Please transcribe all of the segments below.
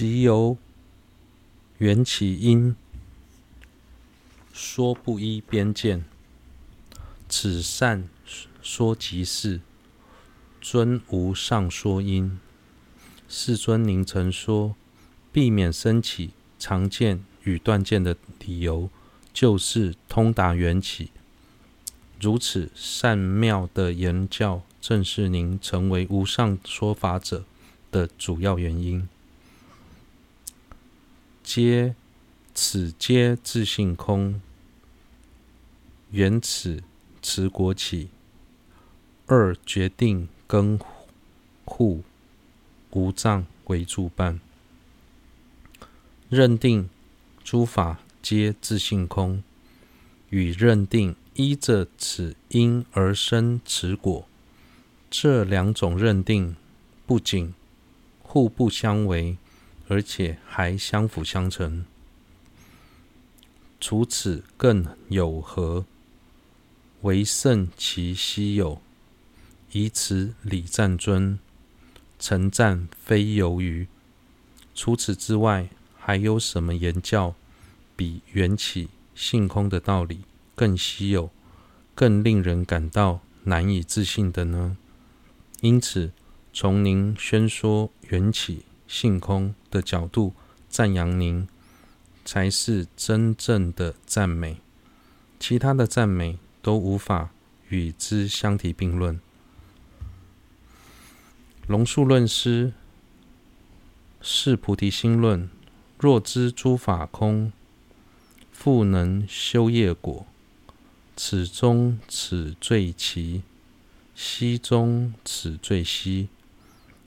即由缘起因，说不依边见，此善说即是，尊无上说因。世尊，您曾说，避免升起常见与断见的理由，就是通达缘起。如此善妙的言教，正是您成为无上说法者的主要原因。皆此皆自性空，缘此持果起，二决定根护无障为助伴。认定诸法皆自性空，与认定依着此因而生此果，这两种认定不仅互不相违。而且还相辅相成，除此更有何？唯胜其稀有，以此礼赞尊，称赞非由于。除此之外，还有什么言教比缘起性空的道理更稀有、更令人感到难以置信的呢？因此，从您宣说缘起。性空的角度赞扬您，才是真正的赞美，其他的赞美都无法与之相提并论。龙树论师是菩提心论，若知诸法空，复能修业果，此中此最奇，西中此最稀。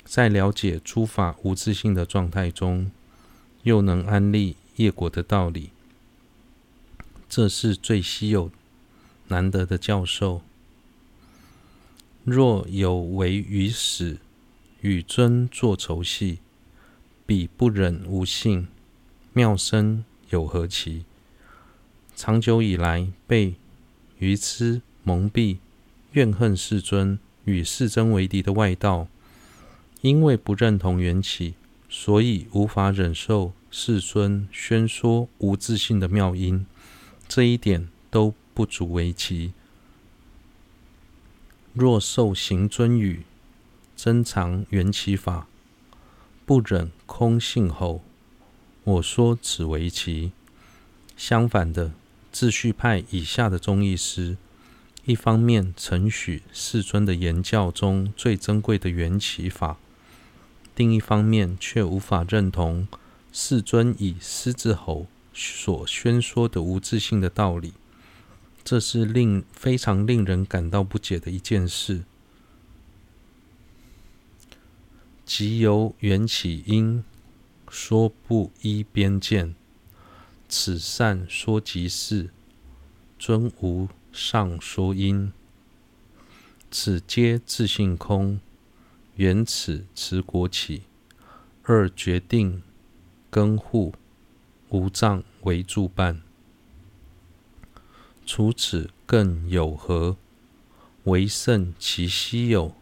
在了解诸法无自性的状态中，又能安立业果的道理，这是最稀有、难得的教授。若有违于史，与尊作仇戏，彼不忍无信，妙身有何奇？长久以来被愚痴蒙蔽、怨恨世尊、与世尊为敌的外道。因为不认同缘起，所以无法忍受世尊宣说无自性的妙因，这一点都不足为奇。若受行尊语，珍藏缘起法，不忍空性后，我说此为奇。相反的，自序派以下的宗义师，一方面承许世尊的言教中最珍贵的缘起法。另一方面，却无法认同世尊以狮子吼所宣说的无自性的道理，这是令非常令人感到不解的一件事。即由缘起因，说不依边见，此善说即是，尊无上说因，此皆自性空。缘此持国起，二决定根护无障为助伴。除此更有何？唯胜其稀有，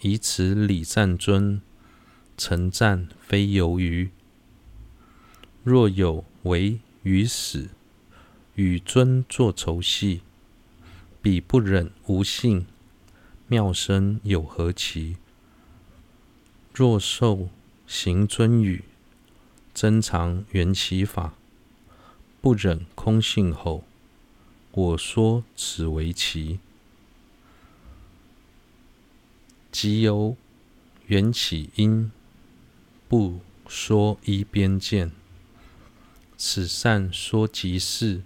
以此礼赞尊，称赞非由于。若有违于史，与尊作仇戏，彼不忍无信，妙身有何奇？若受行尊语，珍藏缘起法，不忍空性后，我说此为奇。即由缘起因，不说依边见，此善说即是，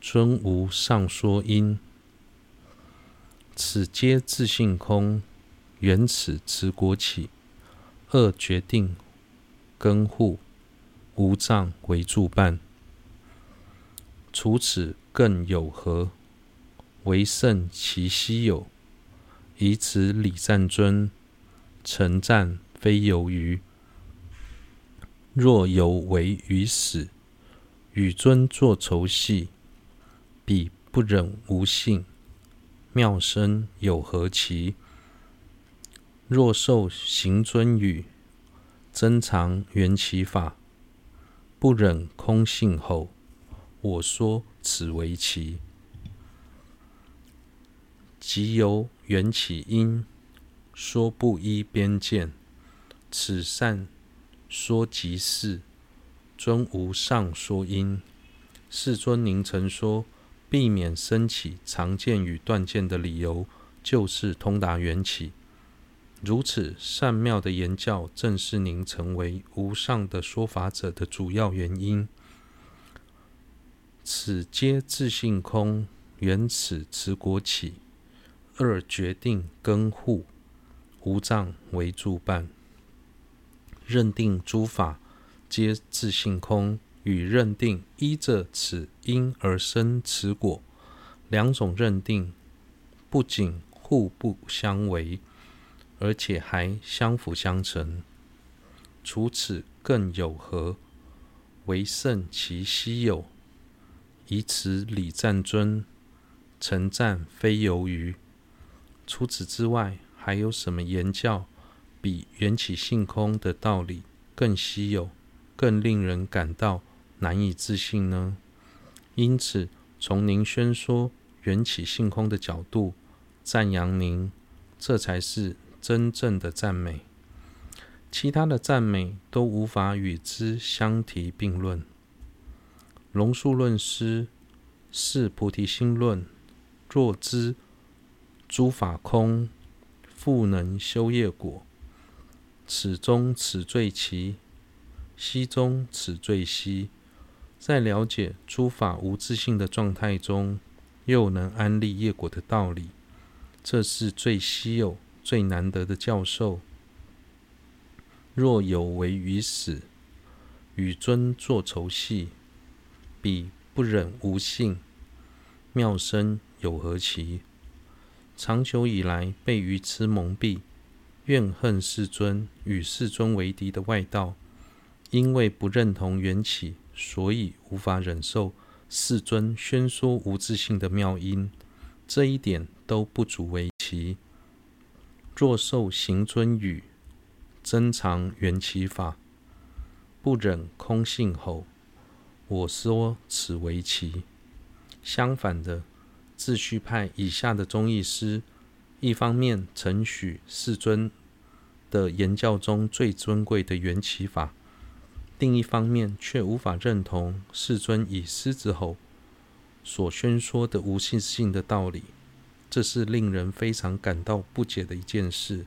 尊无上说因，此皆自性空，缘此持国起。二决定根护无障为助伴。除此更有何？唯胜其稀有，以此礼赞尊，称赞非由于。若有为于死，与尊作仇戏，彼不忍无信，妙身有何奇？若受行尊语，珍藏缘起法，不忍空性后，我说此为奇。即由缘起因，说不依边见，此善说即是，尊无上说因。世尊，您曾说，避免生起常见与断见的理由，就是通达缘起。如此善妙的言教，正是您成为无上的说法者的主要原因。此皆自性空，缘此持果起。二决定根护，无障为助伴。认定诸法皆自性空，与认定依着此因而生此果，两种认定不仅互不相违，而且还相辅相成。除此更有何？唯胜其稀有。以此礼赞尊，诚赞非由于。除此之外，还有什么言教比缘起性空的道理更稀有、更令人感到难以置信呢？因此，从您宣说缘起性空的角度赞扬您，这才是真正的赞美。其他的赞美都无法与之相提并论。龙树论师是菩提心论，若知。诸法空，复能修业果。此中此最奇，西中此最稀。在了解诸法无自性的状态中，又能安立业果的道理，这是最稀有、最难得的教授。若有违于死，与尊作仇戏，彼不忍无信，妙身有何奇？长久以来被愚痴蒙蔽，怨恨世尊，与世尊为敌的外道，因为不认同缘起，所以无法忍受世尊宣说无自性的妙因。这一点都不足为奇。若受行尊语，珍藏缘起法，不忍空性吼，我说此为奇。相反的。自续派以下的宗义师，一方面承许世尊的言教中最尊贵的缘起法，另一方面却无法认同世尊以狮子吼所宣说的无自性的道理，这是令人非常感到不解的一件事。